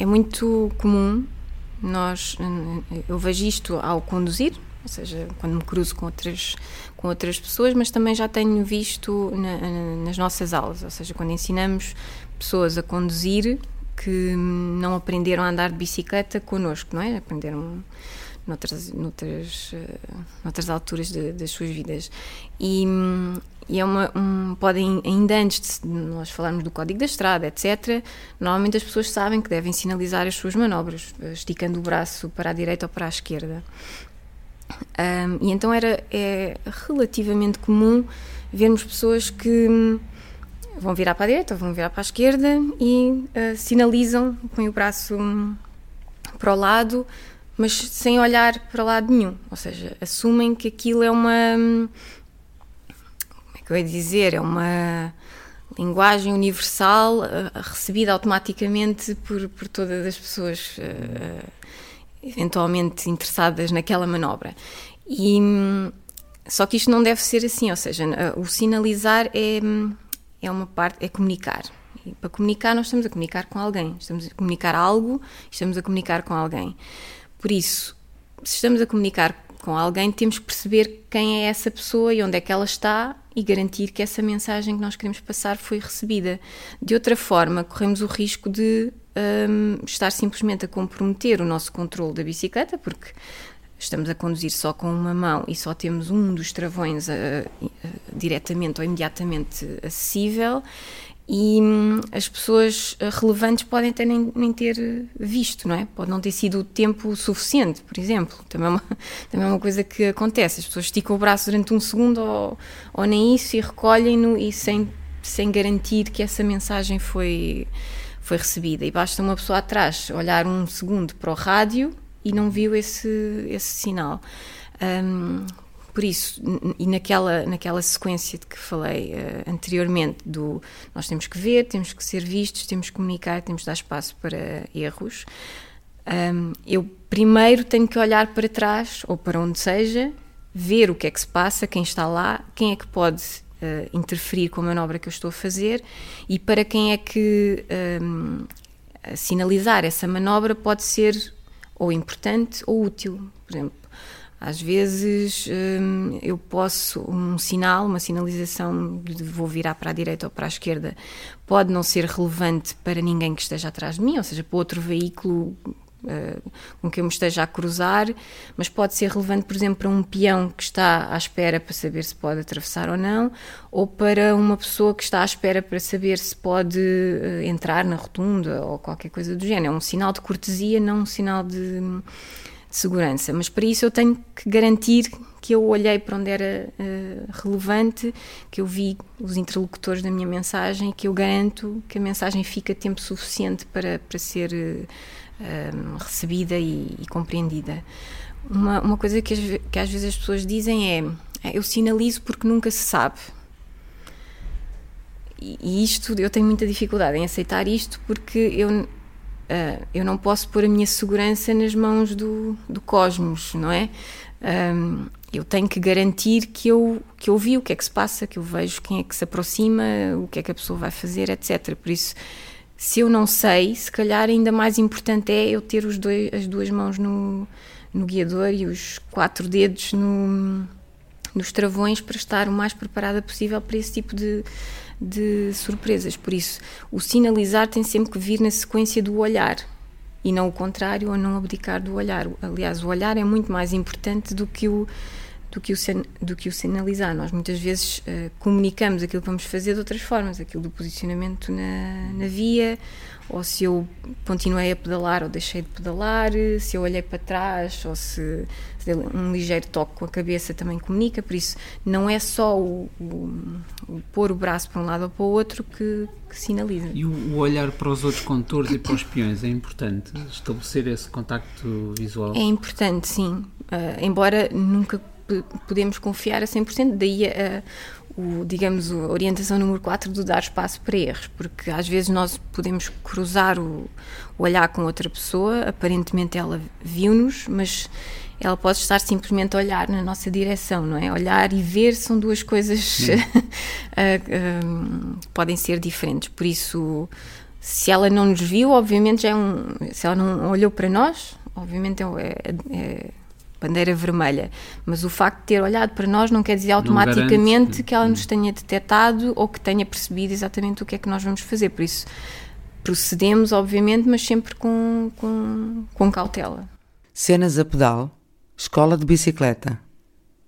é muito comum nós, eu vejo isto ao conduzir, ou seja, quando me cruzo com outras, com outras pessoas, mas também já tenho visto na, nas nossas aulas, ou seja, quando ensinamos pessoas a conduzir que não aprenderam a andar de bicicleta connosco, não é? Aprenderam noutras, noutras, uh, noutras alturas de, das suas vidas. E, e é uma, um, podem, ainda antes de nós falarmos do código da estrada, etc., normalmente as pessoas sabem que devem sinalizar as suas manobras, esticando o braço para a direita ou para a esquerda. Um, e então era é relativamente comum vermos pessoas que hum, vão virar para a direita ou vão virar para a esquerda e uh, sinalizam, põem o braço hum, para o lado, mas sem olhar para lado nenhum. Ou seja, assumem que aquilo é uma. Hum, como é que eu ia dizer? É uma linguagem universal uh, recebida automaticamente por, por todas as pessoas. Uh, eventualmente interessadas naquela manobra. E, só que isto não deve ser assim, ou seja, o sinalizar é, é uma parte, é comunicar. E para comunicar, nós estamos a comunicar com alguém, estamos a comunicar algo, estamos a comunicar com alguém. Por isso, se estamos a comunicar com alguém, temos que perceber quem é essa pessoa e onde é que ela está e garantir que essa mensagem que nós queremos passar foi recebida. De outra forma, corremos o risco de um, estar simplesmente a comprometer o nosso controle da bicicleta, porque estamos a conduzir só com uma mão e só temos um dos travões uh, diretamente ou imediatamente acessível e hum, as pessoas uh, relevantes podem até nem, nem, ter visto, não é? Pode não ter sido o tempo suficiente, por exemplo. Também é uma, também é uma coisa que acontece. As pessoas esticam o braço durante um segundo ou, ou nem isso e recolhem-no e sem, sem garantir que essa mensagem foi foi recebida. E basta uma pessoa atrás olhar um segundo para o rádio e não viu esse, esse sinal. Um, por isso, e naquela, naquela sequência de que falei uh, anteriormente, do nós temos que ver, temos que ser vistos, temos que comunicar, temos que dar espaço para erros, um, eu primeiro tenho que olhar para trás ou para onde seja, ver o que é que se passa, quem está lá, quem é que pode uh, interferir com a manobra que eu estou a fazer e para quem é que um, sinalizar essa manobra pode ser ou importante ou útil. Por exemplo, às vezes um, eu posso, um sinal, uma sinalização de vou virar para a direita ou para a esquerda, pode não ser relevante para ninguém que esteja atrás de mim, ou seja, para outro veículo uh, com quem eu me esteja a cruzar, mas pode ser relevante, por exemplo, para um peão que está à espera para saber se pode atravessar ou não, ou para uma pessoa que está à espera para saber se pode uh, entrar na rotunda ou qualquer coisa do género. É um sinal de cortesia, não um sinal de, de segurança. Mas para isso eu tenho que garantir que eu olhei para onde era uh, relevante, que eu vi os interlocutores da minha mensagem, que eu garanto que a mensagem fica tempo suficiente para, para ser uh, um, recebida e, e, compreendida. Uma, uma coisa que, as, que às vezes as pessoas dizem é, é eu sinalizo porque nunca se sabe. E isto, eu tenho muita dificuldade em aceitar isto porque eu, Uh, eu não posso pôr a minha segurança nas mãos do, do cosmos, não é? Um, eu tenho que garantir que eu, que eu vi o que é que se passa, que eu vejo quem é que se aproxima, o que é que a pessoa vai fazer, etc. Por isso, se eu não sei, se calhar ainda mais importante é eu ter os dois, as duas mãos no, no guiador e os quatro dedos no, nos travões para estar o mais preparada possível para esse tipo de, de surpresas. Por isso, o sinalizar tem sempre que vir na sequência do olhar e não o contrário, ou não abdicar do olhar. Aliás, o olhar é muito mais importante do que o do que o, do que o sinalizar. Nós muitas vezes uh, comunicamos aquilo que vamos fazer de outras formas, aquilo do posicionamento na, na via, ou se eu continuei a pedalar ou deixei de pedalar, se eu olhei para trás, ou se, se um ligeiro toque com a cabeça também comunica, por isso não é só o, o, o pôr o braço para um lado ou para o outro que, que sinaliza. E o, o, olhar para os outros condutores e para os peões é importante? Estabelecer esse contacto visual? É importante, sim. Uh, embora nunca podemos confiar a 100%, daí a, o, digamos, a orientação número 4 do dar espaço para erros, porque às vezes nós podemos cruzar o, o olhar com outra pessoa, aparentemente ela viu-nos, mas ela pode estar simplesmente a olhar na nossa direção, não é? Olhar e ver são duas coisas uh, podem ser diferentes, por isso Se ela não nos viu, obviamente já é um. Se ela não olhou para nós, obviamente é, é, é bandeira vermelha. Mas o facto de ter olhado para nós não quer dizer automaticamente garante, que ela nos tenha detectado ou que tenha percebido exatamente o que é que nós vamos fazer. Por isso, procedemos, obviamente, mas sempre com, com, com cautela. Cenas a pedal, escola de bicicleta.